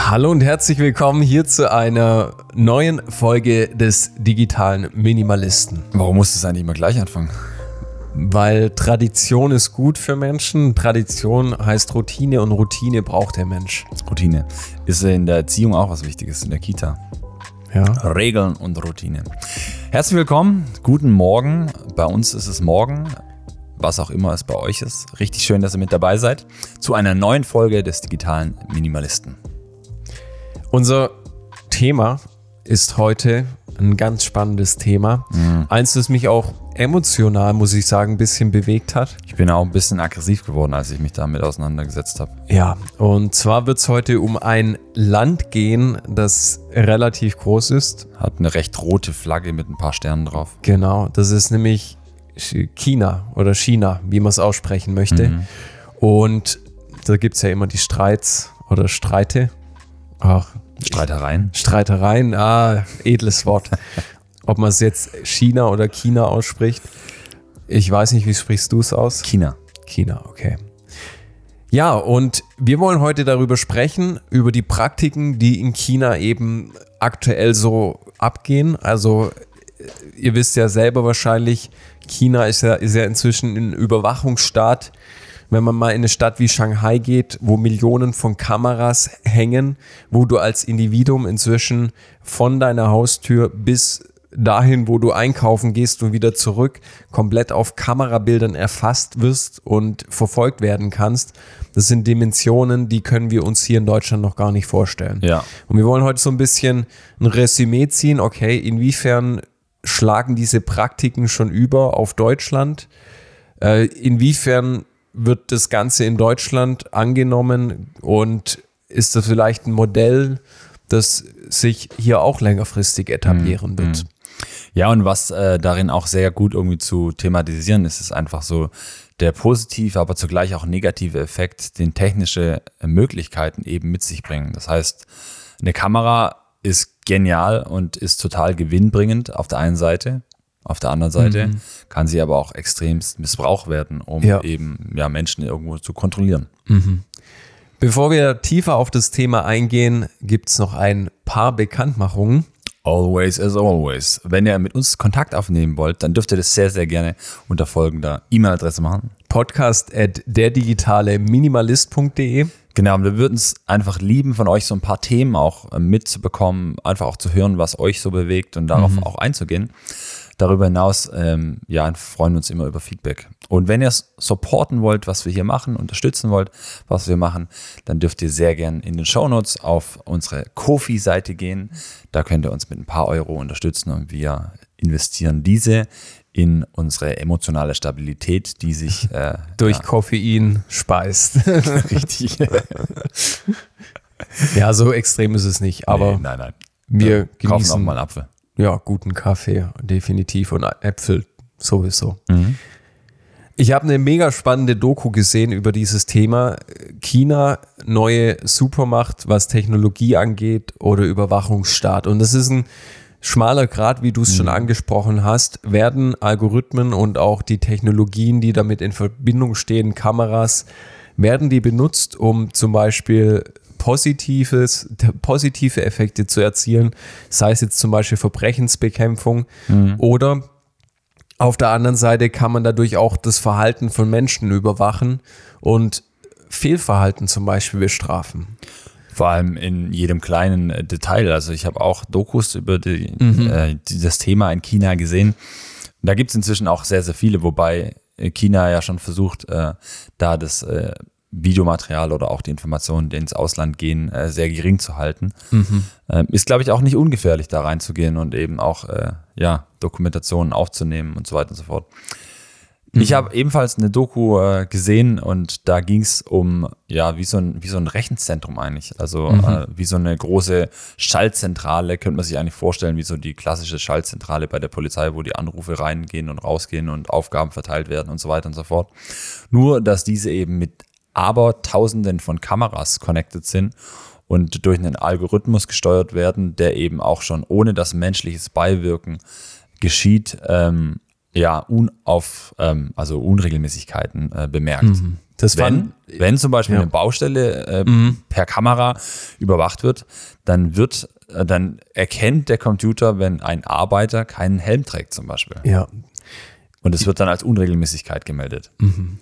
Hallo und herzlich willkommen hier zu einer neuen Folge des digitalen Minimalisten. Warum muss es eigentlich immer gleich anfangen? Weil Tradition ist gut für Menschen. Tradition heißt Routine und Routine braucht der Mensch. Routine. Ist in der Erziehung auch was Wichtiges, in der Kita. Ja. Regeln und Routine. Herzlich willkommen, guten Morgen. Bei uns ist es morgen, was auch immer es bei euch ist. Richtig schön, dass ihr mit dabei seid zu einer neuen Folge des digitalen Minimalisten. Unser Thema ist heute ein ganz spannendes Thema. Mhm. Eins, das mich auch emotional, muss ich sagen, ein bisschen bewegt hat. Ich bin auch ein bisschen aggressiv geworden, als ich mich damit auseinandergesetzt habe. Ja, und zwar wird es heute um ein Land gehen, das relativ groß ist. Hat eine recht rote Flagge mit ein paar Sternen drauf. Genau, das ist nämlich China oder China, wie man es aussprechen möchte. Mhm. Und da gibt es ja immer die Streits oder Streite. Ach, Streitereien. Streitereien, ah, edles Wort. Ob man es jetzt China oder China ausspricht. Ich weiß nicht, wie sprichst du es aus? China. China, okay. Ja, und wir wollen heute darüber sprechen, über die Praktiken, die in China eben aktuell so abgehen. Also, ihr wisst ja selber wahrscheinlich, China ist ja, ist ja inzwischen ein Überwachungsstaat. Wenn man mal in eine Stadt wie Shanghai geht, wo Millionen von Kameras hängen, wo du als Individuum inzwischen von deiner Haustür bis dahin, wo du einkaufen gehst und wieder zurück, komplett auf Kamerabildern erfasst wirst und verfolgt werden kannst. Das sind Dimensionen, die können wir uns hier in Deutschland noch gar nicht vorstellen. Ja. Und wir wollen heute so ein bisschen ein Resümee ziehen. Okay, inwiefern schlagen diese Praktiken schon über auf Deutschland? Äh, inwiefern wird das Ganze in Deutschland angenommen und ist das vielleicht ein Modell, das sich hier auch längerfristig etablieren wird? Ja, und was äh, darin auch sehr gut irgendwie zu thematisieren ist, ist einfach so der positive, aber zugleich auch negative Effekt, den technische Möglichkeiten eben mit sich bringen. Das heißt, eine Kamera ist genial und ist total gewinnbringend auf der einen Seite. Auf der anderen Seite kann sie aber auch extremst missbraucht werden, um Ja. eben ja, Menschen irgendwo zu kontrollieren. Bevor wir tiefer auf das Thema eingehen, gibt es noch ein paar Bekanntmachungen. Always as always. Wenn ihr mit uns Kontakt aufnehmen wollt, dann dürft ihr das sehr, sehr gerne unter folgender E-Mail-Adresse machen. Podcast at derdigitale Minimalist.de. Genau, und wir würden es einfach lieben, von euch so ein paar Themen auch äh, mitzubekommen, einfach auch zu hören, was euch so bewegt und darauf auch einzugehen. Darüber hinaus, ähm, ja, freuen wir uns immer über Feedback. Und wenn ihr es supporten wollt, was wir hier machen, unterstützen wollt, was wir machen, dann dürft ihr sehr gern in den Shownotes auf unsere Kofi-Seite gehen. Da könnt ihr uns mit ein paar Euro unterstützen und wir investieren diese in unsere emotionale Stabilität, die sich äh, Durch Koffein speist. richtig. ja, so extrem ist es nicht, aber nee, nein, nein. wir kaufen auch mal einen Apfel. Ja, guten Kaffee, definitiv und Äpfel sowieso. Mhm. Ich habe eine mega spannende Doku gesehen über dieses Thema. China, neue Supermacht, was Technologie angeht oder Überwachungsstaat. Und das ist ein schmaler Grad, wie du es schon angesprochen hast. Werden Algorithmen und auch die Technologien, die damit in Verbindung stehen, Kameras, werden die benutzt, um zum Beispiel positives, positive Effekte zu erzielen, sei es jetzt zum Beispiel Verbrechensbekämpfung oder auf der anderen Seite kann man dadurch auch das Verhalten von Menschen überwachen und Fehlverhalten zum Beispiel bestrafen. Vor allem in jedem kleinen äh, Detail. Also ich habe auch Dokus über die, äh, die, das Thema in China gesehen. Und da gibt es inzwischen auch sehr, sehr viele, wobei äh, China ja schon versucht, äh, da das äh, Videomaterial oder auch die Informationen, die ins Ausland gehen, äh, sehr gering zu halten. Ähm, ist, glaube ich, auch nicht ungefährlich, da reinzugehen und eben auch äh, ja, Dokumentationen aufzunehmen und so weiter und so fort. Ich habe ebenfalls eine Doku äh, gesehen und da ging es um, ja, wie so, ein, wie so ein Rechenzentrum eigentlich. Also äh, wie so eine große Schaltzentrale, könnte man sich eigentlich vorstellen, wie so die klassische Schaltzentrale bei der Polizei, wo die Anrufe reingehen und rausgehen und Aufgaben verteilt werden und so weiter und so fort. Nur, dass diese eben mit aber Tausenden von Kameras connected sind und durch einen Algorithmus gesteuert werden, der eben auch schon ohne das menschliches Beiwirken geschieht, ähm, ja unauf, ähm, also Unregelmäßigkeiten äh, bemerkt. Mhm. Das wenn, wenn zum Beispiel ja. eine Baustelle äh, mhm. per Kamera überwacht wird, dann wird, äh, dann erkennt der Computer, wenn ein Arbeiter keinen Helm trägt zum Beispiel. Ja. Und es wird dann als Unregelmäßigkeit gemeldet. Mhm.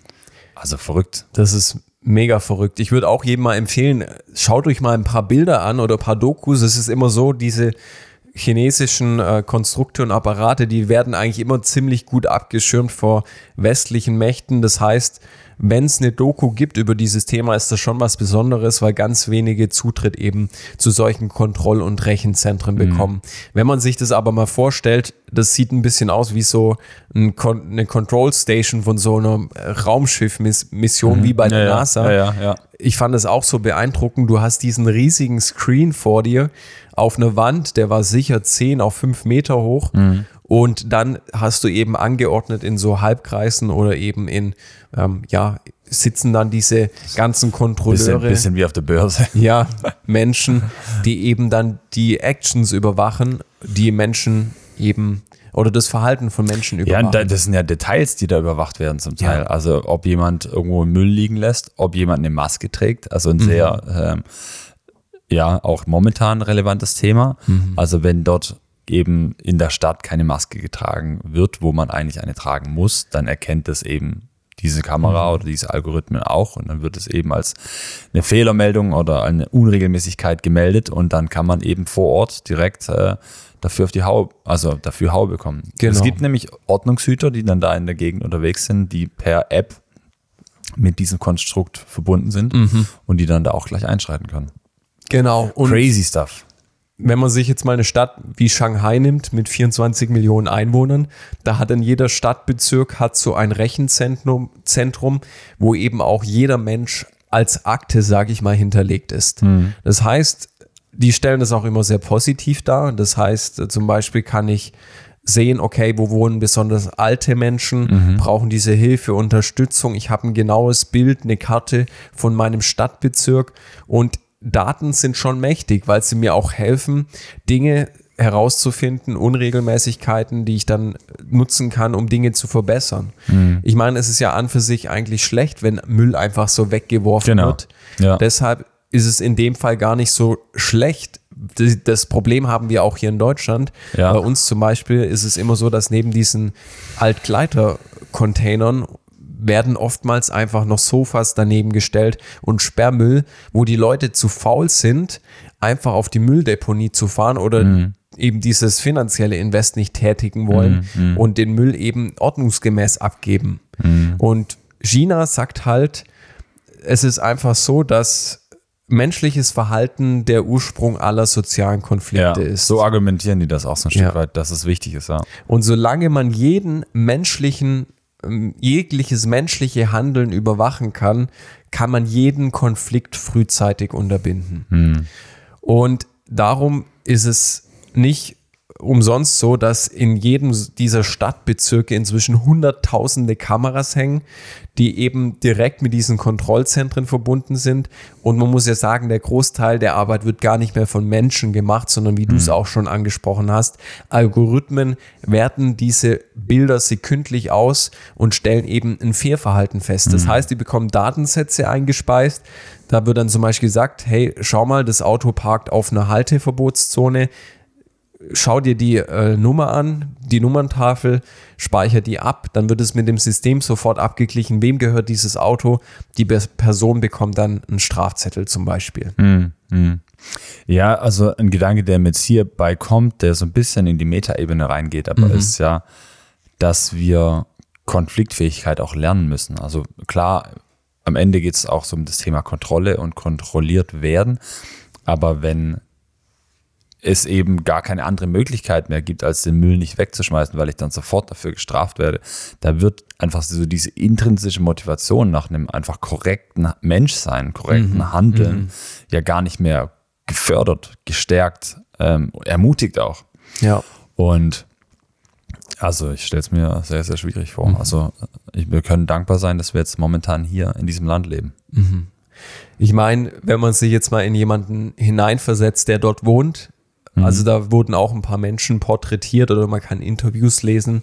Also verrückt. Das ist mega verrückt. Ich würde auch jedem mal empfehlen, schaut euch mal ein paar Bilder an oder ein paar Dokus. Es ist immer so, diese chinesischen äh, Konstrukte und Apparate, die werden eigentlich immer ziemlich gut abgeschirmt vor westlichen Mächten. Das heißt, wenn es eine Doku gibt über dieses Thema, ist das schon was Besonderes, weil ganz wenige Zutritt eben zu solchen Kontroll- und Rechenzentren mhm. bekommen. Mhm. Wenn man sich das aber mal vorstellt, das sieht ein bisschen aus wie so ein Kon eine Control Station von so einer Raumschiff-Mission mhm. wie bei der ja, NASA. Ja, ja, ich fand das auch so beeindruckend. Du hast diesen riesigen Screen vor dir auf einer Wand, der war sicher 10 auf 5 Meter hoch. Mhm. Und dann hast du eben angeordnet in so Halbkreisen oder eben in, ähm, ja, sitzen dann diese ganzen Kontrolleure. Bisschen, bisschen wie auf der Börse. Ja, Menschen, die eben dann die Actions überwachen, die Menschen eben oder das Verhalten von Menschen überwachen. Ja, das sind ja Details, die da überwacht werden zum Teil. Ja. Also ob jemand irgendwo Müll liegen lässt, ob jemand eine Maske trägt, also ein mhm. sehr, ähm, ja, auch momentan relevantes Thema. Mhm. Also wenn dort eben in der Stadt keine Maske getragen wird, wo man eigentlich eine tragen muss, dann erkennt es eben diese Kamera mhm. oder diese Algorithmen auch und dann wird es eben als eine Fehlermeldung oder eine Unregelmäßigkeit gemeldet und dann kann man eben vor Ort direkt äh, dafür auf die Haue, also dafür Haue bekommen. Genau. Es gibt nämlich Ordnungshüter, die dann da in der Gegend unterwegs sind, die per App mit diesem Konstrukt verbunden sind mhm. und die dann da auch gleich einschreiten können. Genau. Und Crazy stuff wenn man sich jetzt mal eine Stadt wie Shanghai nimmt mit 24 Millionen Einwohnern, da hat in jeder Stadtbezirk hat so ein Rechenzentrum, Zentrum, wo eben auch jeder Mensch als Akte, sage ich mal, hinterlegt ist. Mhm. Das heißt, die stellen das auch immer sehr positiv dar. Das heißt, zum Beispiel kann ich sehen, okay, wo wohnen besonders alte Menschen, mhm. brauchen diese Hilfe, Unterstützung. Ich habe ein genaues Bild, eine Karte von meinem Stadtbezirk und Daten sind schon mächtig, weil sie mir auch helfen, Dinge herauszufinden, Unregelmäßigkeiten, die ich dann nutzen kann, um Dinge zu verbessern. Mhm. Ich meine, es ist ja an für sich eigentlich schlecht, wenn Müll einfach so weggeworfen genau. wird. Ja. Deshalb ist es in dem Fall gar nicht so schlecht. Das Problem haben wir auch hier in Deutschland. Ja. Bei uns zum Beispiel ist es immer so, dass neben diesen Altkleider-Containern werden oftmals einfach noch Sofas daneben gestellt und Sperrmüll, wo die Leute zu faul sind, einfach auf die Mülldeponie zu fahren oder mhm. eben dieses finanzielle Invest nicht tätigen wollen mhm. mhm. und den Müll eben ordnungsgemäß abgeben. Mhm. Und China sagt halt, es ist einfach so, dass menschliches Verhalten der Ursprung aller sozialen Konflikte ja, ist. So argumentieren die das auch so ein Stück ja. weit, dass es wichtig ist. Ja. Und solange man jeden menschlichen jegliches menschliche Handeln überwachen kann, kann man jeden Konflikt frühzeitig unterbinden. Hm. Und darum ist es nicht umsonst so, dass in jedem dieser Stadtbezirke inzwischen hunderttausende Kameras hängen, die eben direkt mit diesen Kontrollzentren verbunden sind. Und man muss ja sagen, der Großteil der Arbeit wird gar nicht mehr von Menschen gemacht, sondern wie mhm. du es auch schon angesprochen hast, Algorithmen werten diese Bilder sekündlich aus und stellen eben ein Fehlverhalten fest. Das mhm. heißt, die bekommen Datensätze eingespeist. Da wird dann zum Beispiel gesagt, hey, schau mal, das Auto parkt auf einer Halteverbotszone schau dir die äh, Nummer an, die Nummerntafel, speicher die ab, dann wird es mit dem System sofort abgeglichen, wem gehört dieses Auto. Die Person bekommt dann einen Strafzettel zum Beispiel. Mm, mm. Ja, also ein Gedanke, der mir jetzt hierbei kommt, der so ein bisschen in die Metaebene reingeht, aber mhm. ist ja, dass wir Konfliktfähigkeit auch lernen müssen. Also klar, am Ende geht es auch so um das Thema Kontrolle und kontrolliert werden. Aber wenn es eben gar keine andere Möglichkeit mehr gibt, als den Müll nicht wegzuschmeißen, weil ich dann sofort dafür gestraft werde. Da wird einfach so diese intrinsische Motivation nach einem einfach korrekten Menschsein, korrekten mhm. Handeln mhm. ja gar nicht mehr gefördert, gestärkt, ähm, ermutigt auch. Ja. Und also ich stelle es mir sehr, sehr schwierig vor. Mhm. Also ich, wir können dankbar sein, dass wir jetzt momentan hier in diesem Land leben. Mhm. Ich meine, wenn man sich jetzt mal in jemanden hineinversetzt, der dort wohnt, also mhm. da wurden auch ein paar Menschen porträtiert oder man kann Interviews lesen.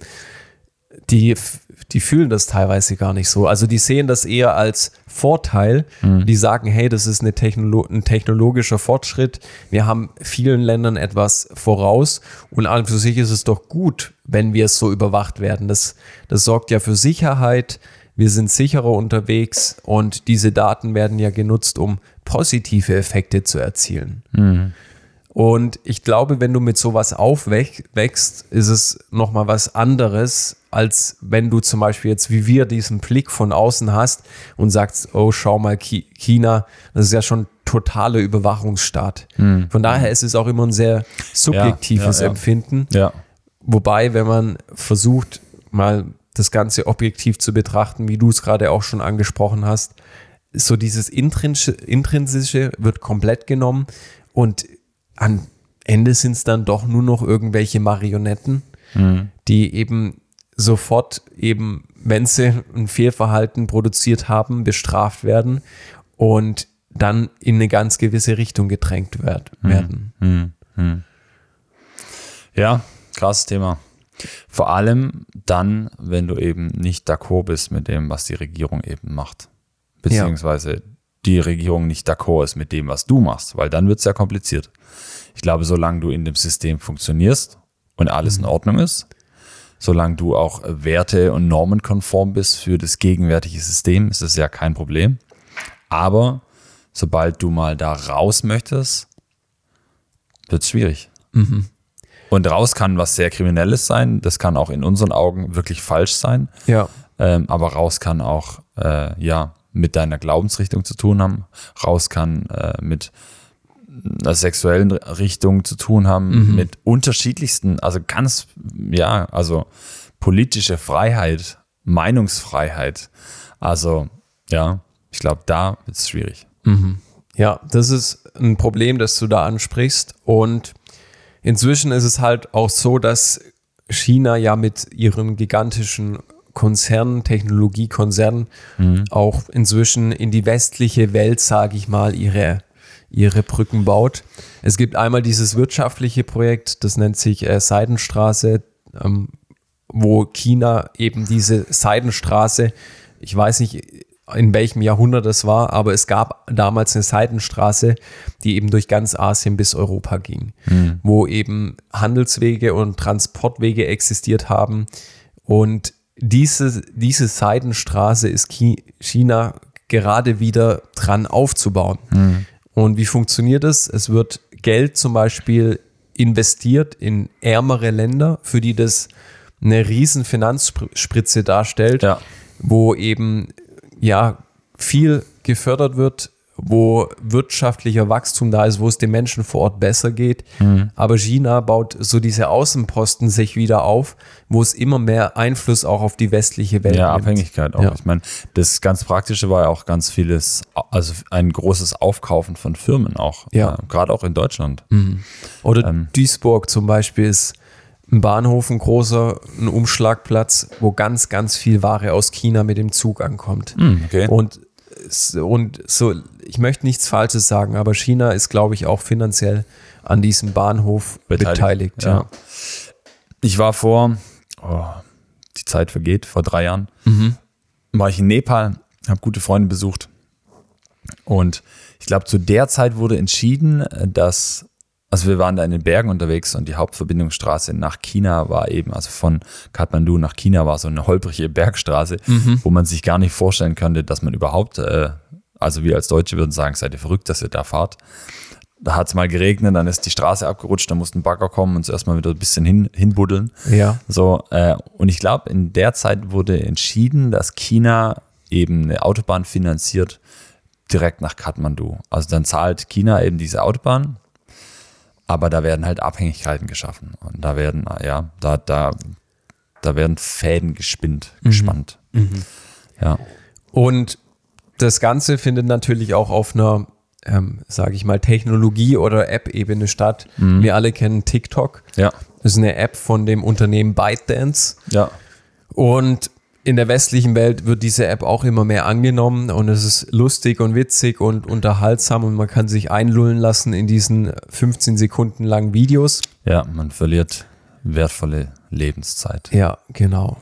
die, die fühlen das teilweise gar nicht so. Also die sehen das eher als Vorteil. Mhm. Die sagen, hey, das ist eine Technolo ein technologischer Fortschritt. Wir haben vielen Ländern etwas voraus und an und für sich ist es doch gut, wenn wir es so überwacht werden. Das, das sorgt ja für Sicherheit. Wir sind sicherer unterwegs und diese Daten werden ja genutzt, um positive Effekte zu erzielen. Und ich glaube, wenn du mit sowas aufwächst, ist es nochmal was anderes, als wenn du zum Beispiel jetzt wie wir diesen Blick von außen hast und sagst, oh, schau mal, China, das ist ja schon totaler Überwachungsstaat. Von daher ist es auch immer ein sehr subjektives ja, ja. Empfinden. Ja. Wobei, wenn man versucht, mal das Ganze objektiv zu betrachten, wie du es gerade auch schon angesprochen hast, so dieses Intrinsische, Intrinsische wird komplett genommen und am Ende sind es dann doch nur noch irgendwelche Marionetten, die eben sofort eben, wenn sie ein Fehlverhalten produziert haben, bestraft werden und dann in eine ganz gewisse Richtung gedrängt werd, werden. Ja, krasses Thema. Vor allem dann, wenn du eben nicht d'accord bist mit dem, was die Regierung eben macht. Beziehungsweise die Regierung nicht d'accord ist mit dem, was du machst, weil dann wird es ja kompliziert. Ich glaube, solange du in dem System funktionierst und alles in Ordnung ist, solange du auch Werte und Normen konform bist für das gegenwärtige System, ist es ja kein Problem. Aber sobald du mal da raus möchtest, wird es schwierig. Und raus kann was sehr Kriminelles sein. Das kann auch in unseren Augen wirklich falsch sein. Ja. Ähm, aber raus kann auch äh, ja mit deiner Glaubensrichtung zu tun haben. Raus kann äh, mit einer sexuellen Richtung zu tun haben, mit unterschiedlichsten, also ganz, ja, also politische Freiheit, Meinungsfreiheit. Also ja, ich glaube, da wird es schwierig. Ja, das ist ein Problem, das du da ansprichst. Und inzwischen ist es halt auch so, dass China ja mit ihren gigantischen Konzernen, Technologiekonzernen, auch inzwischen in die westliche Welt, sage ich mal, ihre, ihre Brücken baut. Es gibt einmal dieses wirtschaftliche Projekt, das nennt sich äh, Seidenstraße, ähm, wo China eben diese Seidenstraße, ich weiß nicht, in welchem Jahrhundert es war, aber es gab damals eine Seidenstraße, die eben durch ganz Asien bis Europa ging, wo eben Handelswege und Transportwege existiert haben. Und diese, diese Seidenstraße ist Chi- China gerade wieder dran aufzubauen. Und wie funktioniert es? Es wird Geld zum Beispiel investiert in ärmere Länder, für die das eine riesen Finanzspritze darstellt, Ja. wo eben ja viel gefördert wird, wo wirtschaftlicher Wachstum da ist, wo es den Menschen vor Ort besser geht. Aber China baut so diese Außenposten sich wieder auf, wo es immer mehr Einfluss auch auf die westliche Welt Ja, nimmt. Abhängigkeit auch. Ja. Ich meine, das ganz Praktische war ja auch ganz vieles, also ein großes Aufkaufen von Firmen auch. Ja. Äh, Gerade auch in Deutschland. Oder Ähm. Duisburg zum Beispiel ist ein Bahnhof, ein großer, ein Umschlagplatz, wo ganz, ganz viel Ware aus China mit dem Zug ankommt. okay. Und, und so, ich möchte nichts Falsches sagen, aber China ist, glaube ich, auch finanziell an diesem Bahnhof beteiligt. Beteiligt, ja. ja. Ich war vor, oh, die Zeit vergeht, vor drei Jahren, war ich in Nepal, habe gute Freunde besucht. Und ich glaube, zu der Zeit wurde entschieden, dass, also wir waren da in den Bergen unterwegs und die Hauptverbindungsstraße nach China war eben, also von Kathmandu nach China war so eine holprige Bergstraße, wo man sich gar nicht vorstellen könnte, dass man überhaupt, äh, also wir als Deutsche würden sagen, seid ihr verrückt, dass ihr da fahrt da hat es mal geregnet, dann ist die Straße abgerutscht, da musste ein Bagger kommen und zuerst mal wieder ein bisschen hin, hinbuddeln. Ja. So, äh, und ich glaube, in der Zeit wurde entschieden, dass China eben eine Autobahn finanziert direkt nach Kathmandu. Also dann zahlt China eben diese Autobahn, aber da werden halt Abhängigkeiten geschaffen. Und da werden, ja, da, da, da werden Fäden gespinnt, gespannt. Ja. Und das Ganze findet natürlich auch auf einer, ähm, sage ich mal, Technologie- oder App-Ebene statt. Wir alle kennen TikTok. Ja. Das ist eine App von dem Unternehmen ByteDance. Ja. Und in der westlichen Welt wird diese App auch immer mehr angenommen und es ist lustig und witzig und unterhaltsam und man kann sich einlullen lassen in diesen 15 Sekunden langen Videos. Ja, man verliert wertvolle Lebenszeit. Ja, genau.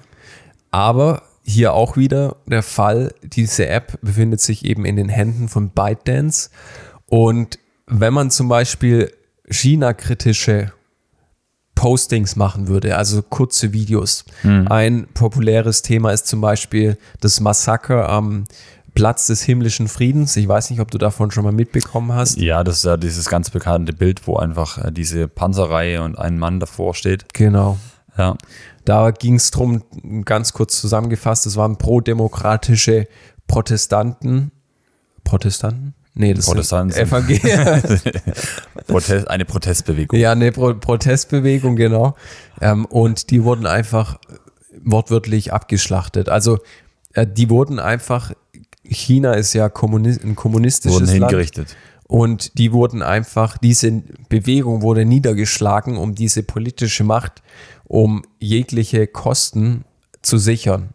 Aber hier auch wieder der Fall, diese App befindet sich eben in den Händen von ByteDance. Und wenn man zum Beispiel China-kritische Postings machen würde, also kurze Videos. Ein populäres Thema ist zum Beispiel das Massaker am Platz des himmlischen Friedens. Ich weiß nicht, ob du davon schon mal mitbekommen hast. Ja, das ist ja dieses ganz bekannte Bild, wo einfach äh, diese Panzerreihe und ein Mann davor steht. Genau. Ja. Da ging es darum, ganz kurz zusammengefasst, es waren pro-demokratische Protestanten. Protestanten? Nee, das Protestanten sind- Evangelien. Protest, eine Protestbewegung. ja, eine Pro Protestbewegung, genau. Ähm, und die wurden einfach wortwörtlich abgeschlachtet. Also äh, die wurden einfach, China ist ja kommuni ein kommunistisches Wurden Land. hingerichtet. Und die wurden einfach, diese Bewegung wurde niedergeschlagen, um diese politische Macht, um jegliche Kosten zu sichern.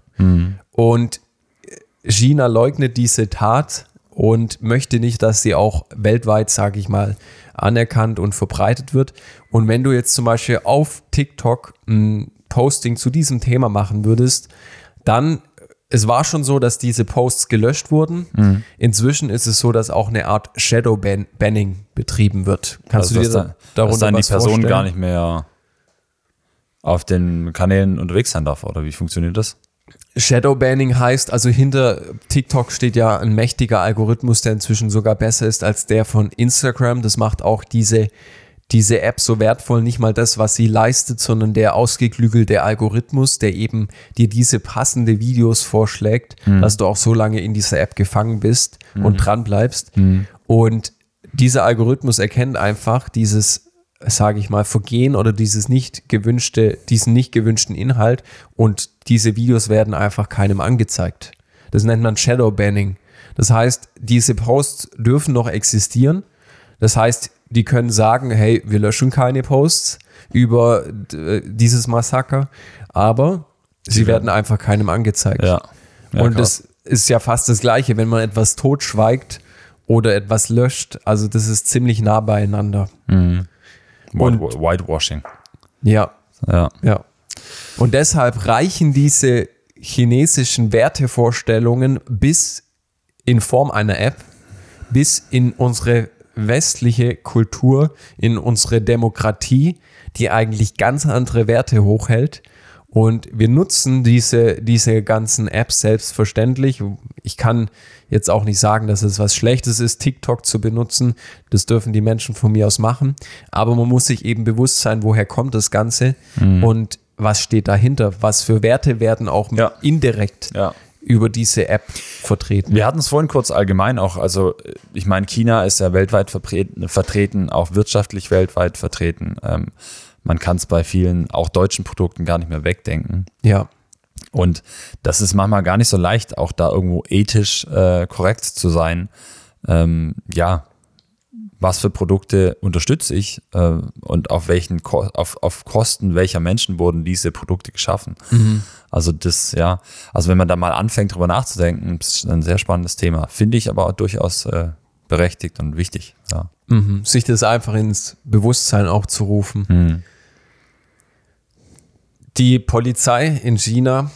Und China leugnet diese Tat und möchte nicht, dass sie auch weltweit, sage ich mal, anerkannt und verbreitet wird. Und wenn du jetzt zum Beispiel auf TikTok ein Posting zu diesem Thema machen würdest, dann, es war schon so, dass diese Posts gelöscht wurden. Inzwischen ist es so, dass auch eine Art Shadow-Banning betrieben wird. Kannst Also, du dir da, da, dass darunter dann die Person vorstellen? gar nicht mehr auf den Kanälen unterwegs sein darf, oder wie funktioniert das? Shadowbanning heißt, also hinter TikTok steht ja ein mächtiger Algorithmus, der inzwischen sogar besser ist als der von Instagram. Das macht auch diese, diese App so wertvoll, nicht mal das, was sie leistet, sondern der ausgeklügelte Algorithmus, der eben dir diese passende Videos vorschlägt, dass du auch so lange in dieser App gefangen bist und dran bleibst. Und dieser Algorithmus erkennt einfach dieses sage ich mal, Vergehen oder dieses nicht gewünschte, diesen nicht gewünschten Inhalt und diese Videos werden einfach keinem angezeigt. Das nennt man Shadowbanning. Das heißt, diese Posts dürfen noch existieren. Das heißt, die können sagen, hey, wir löschen keine Posts über äh, dieses Massaker, aber sie werden einfach keinem angezeigt. Ja. ja und krass. das ist ja fast das Gleiche, wenn man etwas totschweigt oder etwas löscht. Also das ist ziemlich nah beieinander. White, und- Whitewashing. Ja, Ja. ja. Und deshalb reichen diese chinesischen Wertevorstellungen bis in Form einer App, bis in unsere westliche Kultur, in unsere Demokratie, die eigentlich ganz andere Werte hochhält. Und wir nutzen diese, diese ganzen Apps selbstverständlich. Ich kann jetzt auch nicht sagen, dass es was Schlechtes ist, TikTok zu benutzen. Das dürfen die Menschen von mir aus machen. Aber man muss sich eben bewusst sein, woher kommt das Ganze und was steht dahinter. Was für Werte werden auch Ja. indirekt Ja. über diese App vertreten. Wir hatten es vorhin kurz allgemein auch, also ich meine, China ist ja weltweit vertreten, vertreten auch wirtschaftlich weltweit vertreten. Ähm, man kann es bei vielen, auch deutschen Produkten gar nicht mehr wegdenken. Ja. Und das ist manchmal gar nicht so leicht, auch da irgendwo ethisch äh, korrekt zu sein. Ähm, ja, was für Produkte unterstütze ich äh, und auf welchen Ko auf, auf Kosten welcher Menschen wurden diese Produkte geschaffen. Also das, ja, also wenn man da mal anfängt, drüber nachzudenken, ist ein sehr spannendes Thema. Finde ich aber auch durchaus äh, berechtigt und wichtig. Ja. Mhm. Sich das einfach ins Bewusstsein auch zu rufen. Die Polizei in China,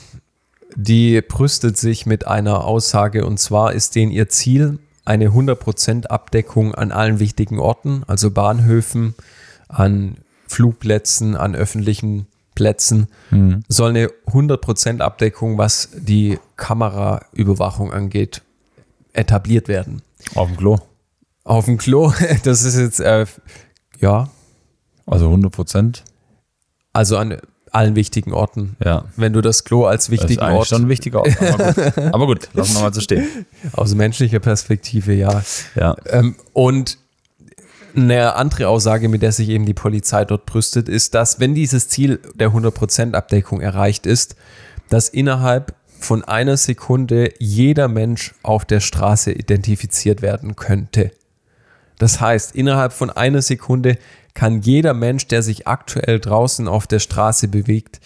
die brüstet sich mit einer Aussage und zwar ist denen ihr Ziel eine 100% Abdeckung an allen wichtigen Orten, also Bahnhöfen, an Flugplätzen, an öffentlichen Plätzen, soll eine 100% Abdeckung, was die Kameraüberwachung angeht, etabliert werden. Auf dem Klo. Auf dem Klo, das ist jetzt, äh, ja, Also 100 Prozent. also an allen wichtigen Orten. Ja. Wenn du das Klo als Das ist wichtigen Ort schon ein wichtiger Ort. Aber gut, aber gut lassen wir mal so stehen. aus menschlicher Perspektive, ja. Ja. Ähm, und eine andere Aussage, mit der sich eben die Polizei dort brüstet, ist, dass wenn dieses Ziel der 100% Abdeckung erreicht ist, dass innerhalb von einer Sekunde jeder Mensch auf der Straße identifiziert werden könnte. Das heißt, innerhalb von einer Sekunde kann jeder Mensch, der sich aktuell draußen auf der Straße bewegt,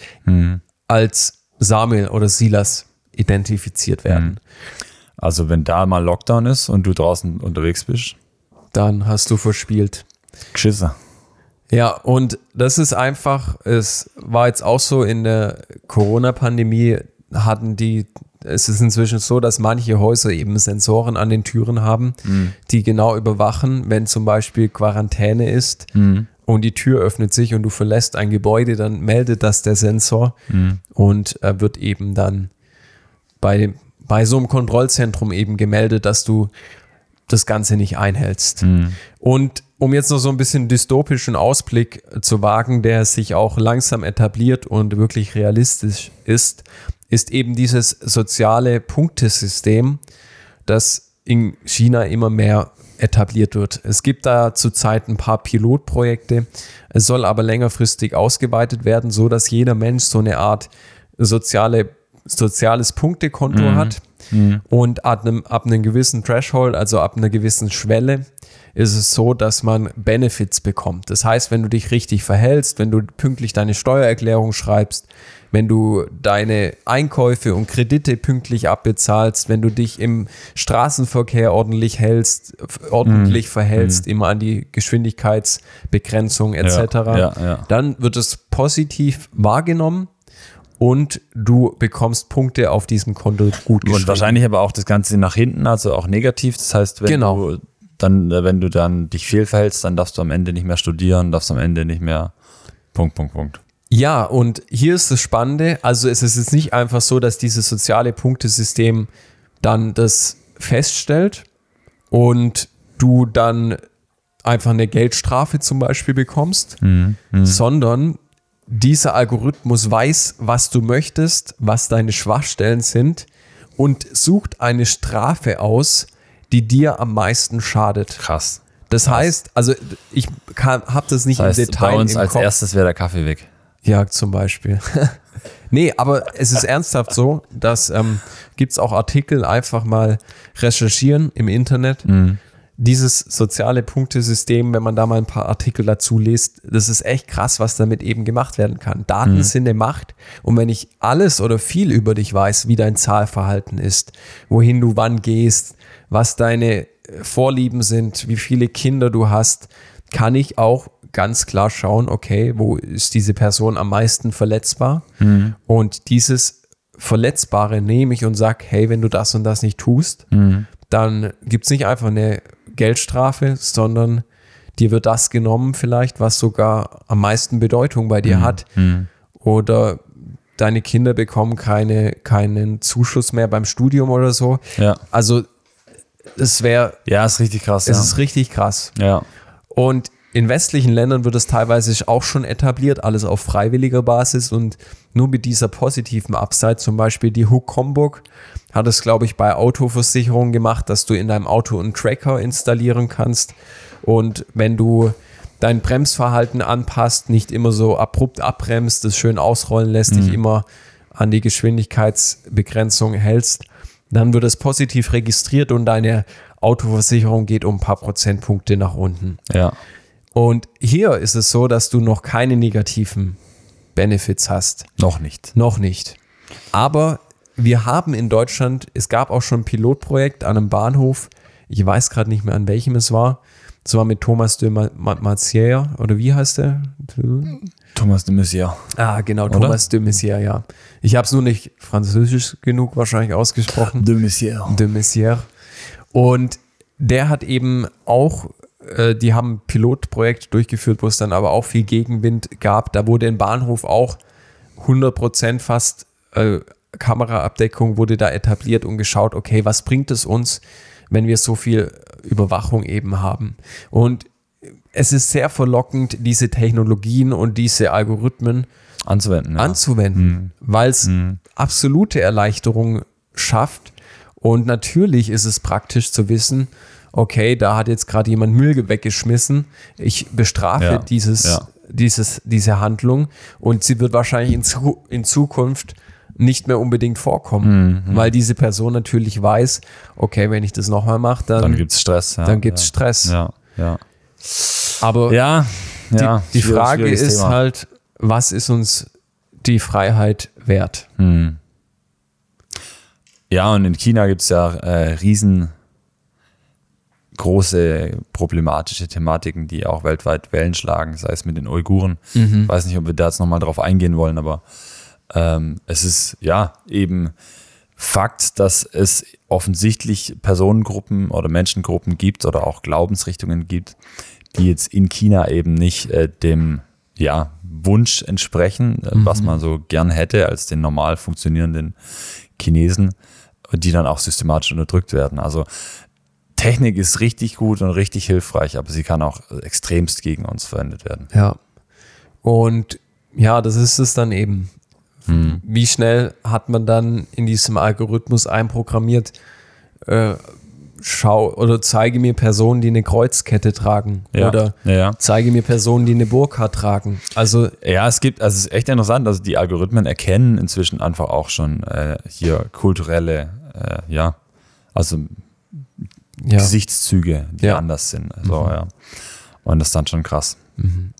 als Samuel oder Silas identifiziert werden. Also wenn da mal Lockdown ist und du draußen unterwegs bist, Dann hast du verspielt. geschissen. Ja, und das ist einfach, es war jetzt auch so in der Corona-Pandemie, hatten die, es ist inzwischen so, dass manche Häuser eben Sensoren an den Türen haben, die genau überwachen, wenn zum Beispiel Quarantäne ist und die Tür öffnet sich und du verlässt ein Gebäude, dann meldet das der Sensor und äh, wird eben dann bei, bei so einem Kontrollzentrum eben gemeldet, dass du das Ganze nicht einhältst. Und um jetzt noch so ein bisschen dystopischen Ausblick zu wagen, der sich auch langsam etabliert und wirklich realistisch ist, ist eben dieses soziale Punktesystem, das in China immer mehr etabliert wird. Es gibt da zurzeit ein paar Pilotprojekte. Es soll aber längerfristig ausgeweitet werden, so dass jeder Mensch so eine Art soziale, soziales Punktekonto hat. Und ab einem, ab einem gewissen Threshold, also ab einer gewissen Schwelle, ist es so, dass man Benefits bekommt. Das heißt, wenn du dich richtig verhältst, wenn du pünktlich deine Steuererklärung schreibst, wenn du deine Einkäufe und Kredite pünktlich abbezahlst, wenn du dich im Straßenverkehr ordentlich hältst, ordentlich verhältst, immer an die Geschwindigkeitsbegrenzung etc., Ja, ja, ja. dann wird es positiv wahrgenommen und du bekommst Punkte auf diesem Konto gut Und geschrieben. wahrscheinlich aber auch das Ganze nach hinten, also auch negativ. Das heißt, wenn Genau. du dann, äh, wenn du dann dich fehlverhältst, dann darfst du am Ende nicht mehr studieren, darfst am Ende nicht mehr Punkt, Punkt, Punkt. Ja, und hier ist das Spannende. Also es ist jetzt nicht einfach so, dass dieses soziale Punktesystem dann das feststellt und du dann einfach eine Geldstrafe zum Beispiel bekommst, sondern dieser Algorithmus weiß, was du möchtest, was deine Schwachstellen sind und sucht eine Strafe aus, die dir am meisten schadet. Krass. Das heißt, also ich habe das nicht Das heißt, im Detail bei uns im als Kopf. erstes wäre der Kaffee weg. Ja, zum Beispiel. nee, aber es ist ernsthaft so, dass ähm, gibt es auch Artikel, einfach mal recherchieren im Internet. Dieses soziale Punktesystem, wenn man da mal ein paar Artikel dazu liest, das ist echt krass, was damit eben gemacht werden kann. Daten sind eine Macht und wenn ich alles oder viel über dich weiß, wie dein Zahlverhalten ist, wohin du wann gehst, was deine äh, Vorlieben sind, wie viele Kinder du hast, kann ich auch ganz klar schauen, okay, wo ist diese Person am meisten verletzbar? Und dieses Verletzbare nehme ich und sage, hey, wenn du das und das nicht tust, dann gibt es nicht einfach eine Geldstrafe, sondern dir wird das genommen vielleicht, was sogar am meisten Bedeutung bei dir hat. Oder deine Kinder bekommen keine, keinen Zuschuss mehr beim Studium oder so. Ja. Also es wäre, Ja, ist richtig krass. es ja. ist richtig krass. ja. Und in westlichen Ländern wird es teilweise auch schon etabliert, alles auf freiwilliger Basis und nur mit dieser positiven Upside, zum Beispiel die Hook Homburg hat es, glaube ich, bei Autoversicherungen gemacht, dass du in deinem Auto einen Tracker installieren kannst und wenn du dein Bremsverhalten anpasst, nicht immer so abrupt abbremst, das schön ausrollen lässt, dich immer an die Geschwindigkeitsbegrenzung hältst, dann wird es positiv registriert und deine Autoversicherung geht um ein paar Prozentpunkte nach unten. Ja. Und hier ist es so, dass du noch keine negativen Benefits hast. Noch nicht. Noch nicht. Aber wir haben in Deutschland, es gab auch schon ein Pilotprojekt an einem Bahnhof. Ich weiß gerade nicht mehr, an welchem es war. Es war mit Thomas de Ma- Ma- Maizière, oder wie heißt der? Thomas de Maizière. Ah, genau, Oder? Thomas de Maizière, ja. Ich habe es nur nicht französisch genug wahrscheinlich ausgesprochen. De Maizière. de Maizière. Und der hat eben auch, äh, die haben ein Pilotprojekt durchgeführt, wo es dann aber auch viel Gegenwind gab. Da wurde im Bahnhof auch 100% fast äh, Kameraabdeckung wurde da etabliert und geschaut, okay, was bringt es uns, wenn wir so viel Überwachung eben haben. Und es ist sehr verlockend, diese Technologien und diese Algorithmen Anzuwenden. Ja. anzuwenden, weil es absolute Erleichterung schafft. Und natürlich ist es praktisch zu wissen, okay, da hat jetzt gerade jemand Müll weggeschmissen. Ich bestrafe Ja, dieses, ja. dieses, diese Handlung und sie wird wahrscheinlich in, Zu in Zukunft nicht mehr unbedingt vorkommen, Mhm, weil diese Person natürlich weiß, okay, wenn ich das nochmal mache, dann, dann gibt es Stress. Ja. dann gibt's ja. Stress. Ja, ja. Aber Ja, ja. die, die Frage ist Thema. halt, was ist uns die Freiheit wert? Hm. Ja, und in China gibt es ja äh, riesen große problematische Thematiken, die auch weltweit Wellen schlagen, sei es mit den Uiguren. Ich weiß nicht, ob wir da jetzt nochmal drauf eingehen wollen, aber Ähm, es ist ja eben Fakt, dass es offensichtlich Personengruppen oder Menschengruppen gibt oder auch Glaubensrichtungen gibt, die jetzt in China eben nicht äh, dem ja, Wunsch entsprechen, äh, mhm. was man so gern hätte als den normal funktionierenden Chinesen, die dann auch systematisch unterdrückt werden. Also Technik ist richtig gut und richtig hilfreich, aber sie kann auch extremst gegen uns verwendet werden. Ja. Und ja, das ist es dann eben. Hm. Wie schnell hat man dann in diesem Algorithmus einprogrammiert, äh, schau oder zeige mir Personen, die eine Kreuzkette tragen ja. oder ja. zeige mir Personen, die eine Burka tragen. Also ja, es gibt, also es ist echt interessant, also die Algorithmen erkennen inzwischen einfach auch schon äh, hier kulturelle, äh, ja, also ja. Gesichtszüge, die anders sind. Also, mhm. ja. Und das ist dann schon krass. Mhm.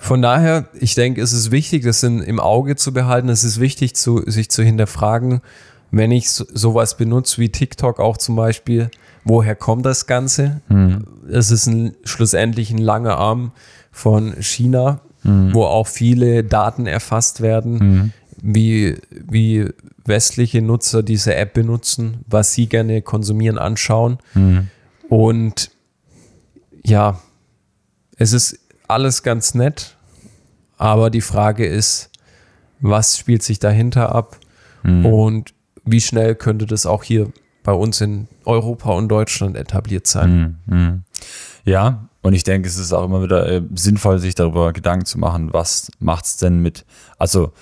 Von daher, ich denke, es ist wichtig, das in, im Auge zu behalten. Es ist wichtig, zu, sich zu hinterfragen, wenn ich so, sowas benutze wie TikTok auch zum Beispiel, woher kommt das Ganze? Mhm. Es ist ein, schlussendlich ein langer Arm von China, mhm. wo auch viele Daten erfasst werden, mhm. Wie, wie westliche Nutzer diese App benutzen, was sie gerne konsumieren, anschauen. Mhm. Und ja, es ist alles ganz nett, aber die Frage ist, was spielt sich dahinter ab mhm. und wie schnell könnte das auch hier bei uns in Europa und Deutschland etabliert sein? Mhm. mhm. Ja, und ich denke, es ist auch immer wieder äh, sinnvoll, sich darüber Gedanken zu machen, was macht es denn mit, also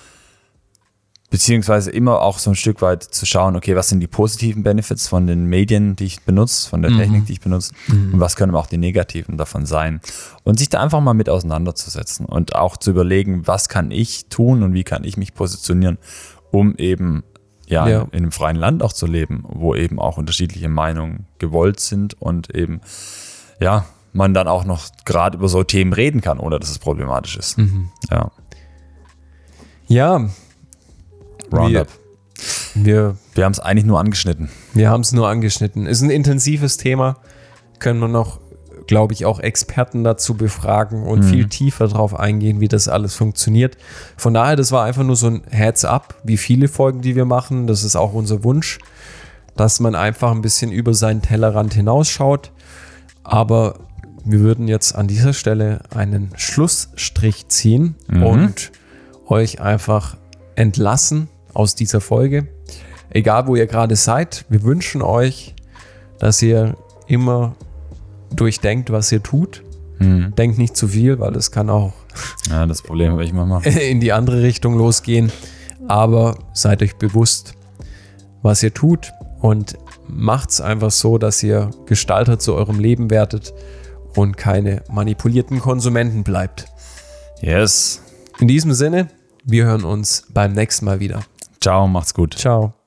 beziehungsweise immer auch so ein Stück weit zu schauen, okay, was sind die positiven Benefits von den Medien, die ich benutze, von der mhm. Technik, die ich benutze mhm. und was können auch die negativen davon sein. Und sich da einfach mal mit auseinanderzusetzen und auch zu überlegen, was kann ich tun und wie kann ich mich positionieren, um eben ja, ja. in einem freien Land auch zu leben, wo eben auch unterschiedliche Meinungen gewollt sind und eben ja, man dann auch noch gerade über so Themen reden kann, ohne dass es problematisch ist. Mhm. Ja. Ja, Roundup. Wir, wir, wir haben es eigentlich nur angeschnitten. Wir haben es nur angeschnitten. Ist ein intensives Thema. Können wir noch, glaube ich, auch Experten dazu befragen und mhm. viel tiefer drauf eingehen, wie das alles funktioniert. Von daher, das war einfach nur so ein Heads-up, wie viele Folgen, die wir machen. Das ist auch unser Wunsch, dass man einfach ein bisschen über seinen Tellerrand hinausschaut. Aber wir würden jetzt an dieser Stelle einen Schlussstrich ziehen mhm. und euch einfach entlassen aus dieser Folge. Egal, wo ihr gerade seid, wir wünschen euch, dass ihr immer durchdenkt, was ihr tut. Mhm. Denkt nicht zu viel, weil es kann auch ja, das Problem habe ich mal in die andere Richtung losgehen. Aber seid euch bewusst, was ihr tut und macht es einfach so, dass ihr Gestalter zu eurem Leben werdet und keine manipulierten Konsumenten bleibt. Yes. In diesem Sinne, wir hören uns beim nächsten Mal wieder. Ciao, macht's gut. Ciao.